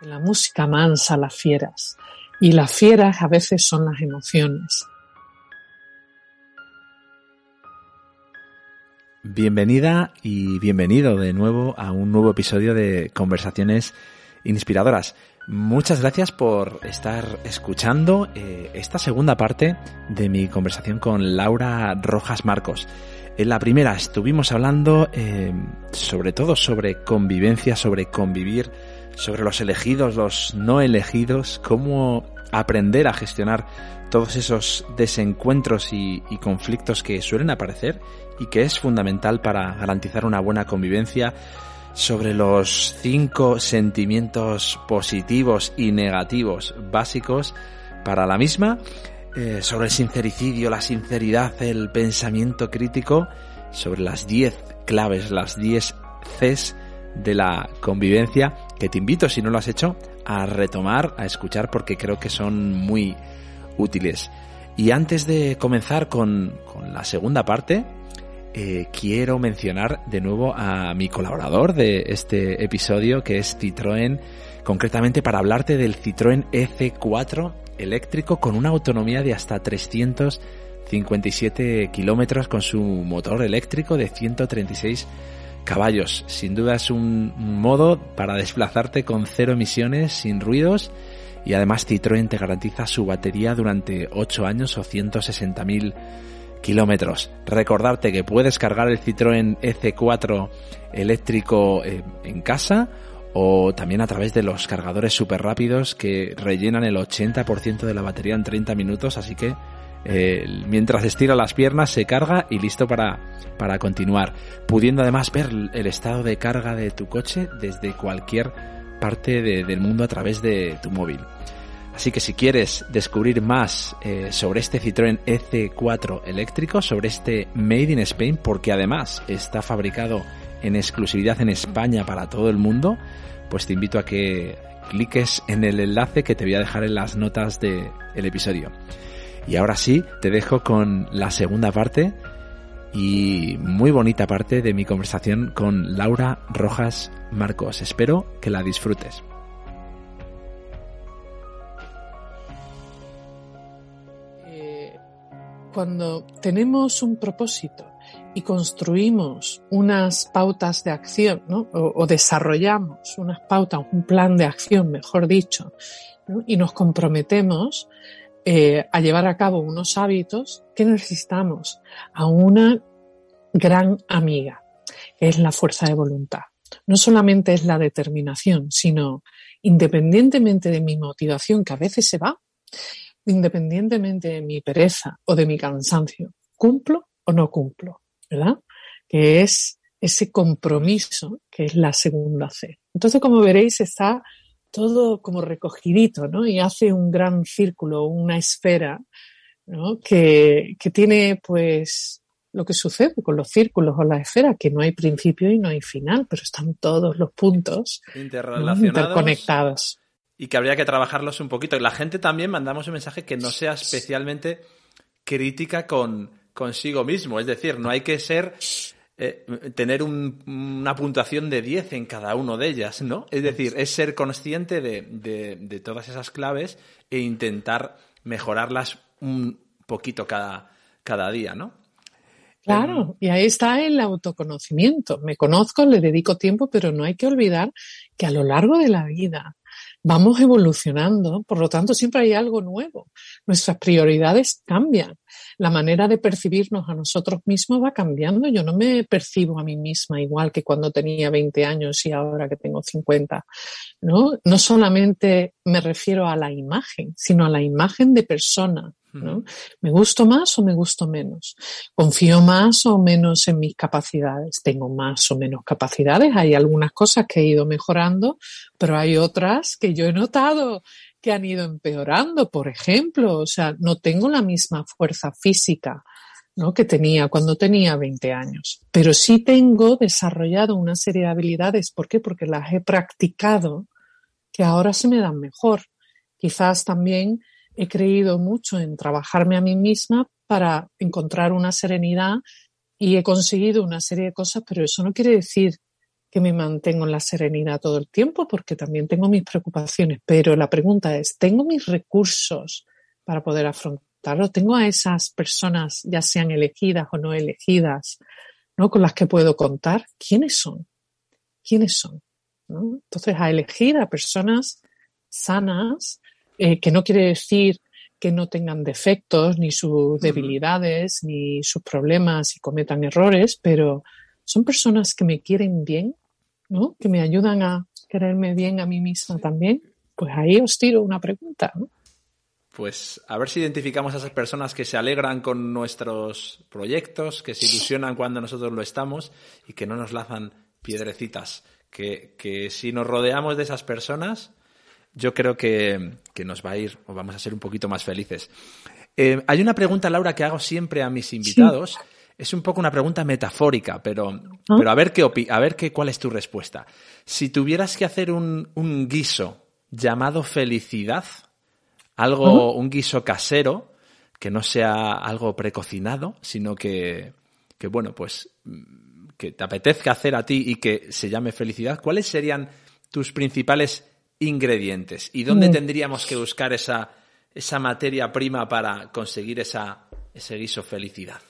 La música mansa las fieras y las fieras a veces son las emociones. Bienvenida y bienvenido de nuevo a un nuevo episodio de Conversaciones Inspiradoras. Muchas gracias por estar escuchando eh, esta segunda parte de mi conversación con Laura Rojas Marcos. En la primera estuvimos hablando eh, sobre todo sobre convivencia, sobre convivir sobre los elegidos, los no elegidos, cómo aprender a gestionar todos esos desencuentros y, conflictos que suelen aparecer y que es fundamental para garantizar una buena convivencia, sobre los cinco sentimientos positivos y negativos básicos para la misma, eh, sobre el sincericidio, la sinceridad, el pensamiento crítico, sobre las diez claves, las diez Cs de la convivencia que te invito, si no lo has hecho, a retomar, a escuchar porque creo que son muy útiles. Y antes de comenzar con, la segunda parte, eh, quiero mencionar de nuevo a mi colaborador de este episodio, que es Citroën, concretamente para hablarte del Citroën EC4 eléctrico con una autonomía de hasta 357 kilómetros con su motor eléctrico de 136 caballos. Sin duda es un modo para desplazarte con cero emisiones, sin ruidos y además Citroën te garantiza su batería durante 8 años o 160.000 kilómetros. Recordarte que puedes cargar el Citroën EC4 eléctrico eh, en casa o también a través de los cargadores súper rápidos que rellenan el 80% de la batería en 30 minutos, así que eh, mientras estira las piernas se carga y listo para, para continuar, pudiendo además ver el estado de carga de tu coche desde cualquier parte del mundo a través de tu móvil. Así que si quieres descubrir más eh, sobre este Citroën EC4 eléctrico, sobre este Made in Spain, porque además está fabricado en exclusividad en España para todo el mundo, pues te invito a que cliques en el enlace que te voy a dejar en las notas del episodio. Y ahora sí, te dejo con la segunda parte y muy bonita parte de mi conversación con Laura Rojas Marcos. Espero que la disfrutes. Eh, cuando tenemos un propósito y construimos unas pautas de acción, ¿no? o, desarrollamos unas pautas, un plan de acción, mejor dicho, y nos comprometemos, eh, a llevar a cabo unos hábitos que necesitamos a una gran amiga, que es la fuerza de voluntad. No solamente es la determinación, sino independientemente de mi motivación, que a veces se va, independientemente de mi pereza o de mi cansancio, cumplo o no cumplo, ¿verdad? Que es ese compromiso que es la segunda C. Entonces, como veréis, está todo como recogidito, ¿no? Y hace un gran círculo, una esfera, ¿no? Que, que tiene, pues, lo que sucede con los círculos o la esfera, que no hay principio y no hay final, pero están todos los puntos interconectados. Y que habría que trabajarlos un poquito. Y la gente también mandamos un mensaje que no sea especialmente crítica con consigo mismo. Es decir, no hay que ser eh, tener una puntuación de 10 en cada una de ellas, ¿no? Es decir, es ser consciente de, todas esas claves e intentar mejorarlas un poquito cada, cada día, ¿no? Claro, y ahí está el autoconocimiento. Me conozco, le dedico tiempo, pero no hay que olvidar que a lo largo de la vida vamos evolucionando, por lo tanto siempre hay algo nuevo. Nuestras prioridades cambian la manera de percibirnos a nosotros mismos va cambiando. Yo no me percibo a mí misma igual que cuando tenía 20 años y ahora que tengo 50. ¿no? no solamente me refiero a la imagen, sino a la imagen de persona. ¿Me gusto más o me gusto menos? ¿Confío más o menos en mis capacidades? ¿Tengo más o menos capacidades? Hay algunas cosas que he ido mejorando, pero hay otras que yo he notado que han ido empeorando, por ejemplo. O sea, no tengo la misma fuerza física ¿no? que tenía cuando tenía 20 años, pero sí tengo desarrollado una serie de habilidades. ¿Por qué? Porque las he practicado que ahora se me dan mejor. Quizás también he creído mucho en trabajarme a mí misma para encontrar una serenidad y he conseguido una serie de cosas, pero eso no quiere decir que me mantengo en la serenidad todo el tiempo porque también tengo mis preocupaciones, pero la pregunta es, ¿tengo mis recursos para poder afrontarlo? ¿Tengo a esas personas, ya sean elegidas o no elegidas, ¿no? con las que puedo contar? ¿Quiénes son? ¿Quiénes son? Entonces, a elegir a personas sanas, eh, que no quiere decir que no tengan defectos, ni sus debilidades, ni sus problemas y cometan errores, pero son personas que me quieren bien, ¿no? Que me ayudan a quererme bien a mí misma también. Pues ahí os tiro una pregunta, ¿no? Pues a ver si identificamos a esas personas que se alegran con nuestros proyectos, que se ilusionan cuando nosotros lo estamos y que no nos lanzan piedrecitas. Que, que si nos rodeamos de esas personas, yo creo que, nos va a ir o vamos a ser un poquito más felices. Eh, hay una pregunta, Laura, que hago siempre a mis invitados. Es un poco una pregunta metafórica, pero, ah. pero a ver qué a ver qué, cuál es tu respuesta. Si tuvieras que hacer un, un guiso llamado felicidad, algo, un guiso casero, que no sea algo precocinado, sino que, que, bueno, pues que te apetezca hacer a ti y que se llame felicidad, ¿cuáles serían tus principales ingredientes. ¿Y dónde mm. tendríamos que buscar esa, esa materia prima para conseguir esa, ese guiso felicidad?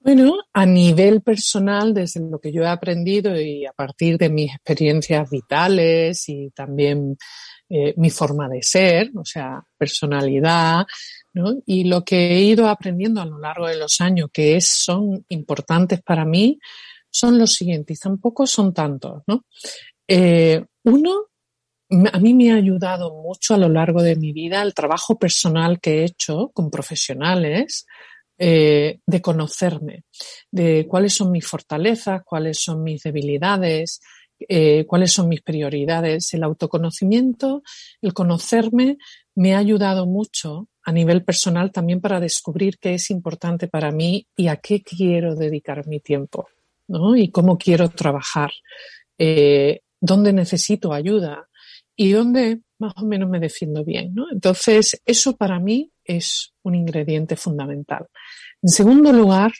Bueno, a nivel personal, desde lo que yo he aprendido y a partir de mis experiencias vitales y también eh, mi forma de ser, o sea, personalidad, ¿no? Y lo que he ido aprendiendo a lo largo de los años que es, son importantes para mí son los siguientes, tampoco son tantos, ¿no? Eh, uno, a mí me ha ayudado mucho a lo largo de mi vida el trabajo personal que he hecho con profesionales eh, de conocerme, de cuáles son mis fortalezas, cuáles son mis debilidades, eh, cuáles son mis prioridades. El autoconocimiento, el conocerme, me ha ayudado mucho a nivel personal también para descubrir qué es importante para mí y a qué quiero dedicar mi tiempo, ¿no? Y cómo quiero trabajar, eh, dónde necesito ayuda, y dónde más o menos me defiendo bien. ¿no? Entonces, eso para mí es un ingrediente fundamental. En segundo lugar,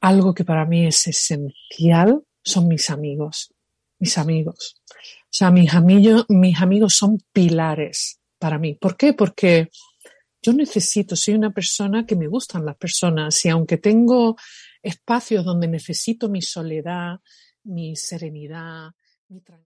algo que para mí es esencial son mis amigos. Mis amigos. O sea, mis amigos, mis amigos son pilares para mí. ¿Por qué? Porque yo necesito, soy una persona que me gustan las personas y aunque tengo espacios donde necesito mi soledad, mi serenidad, mi tranquilidad,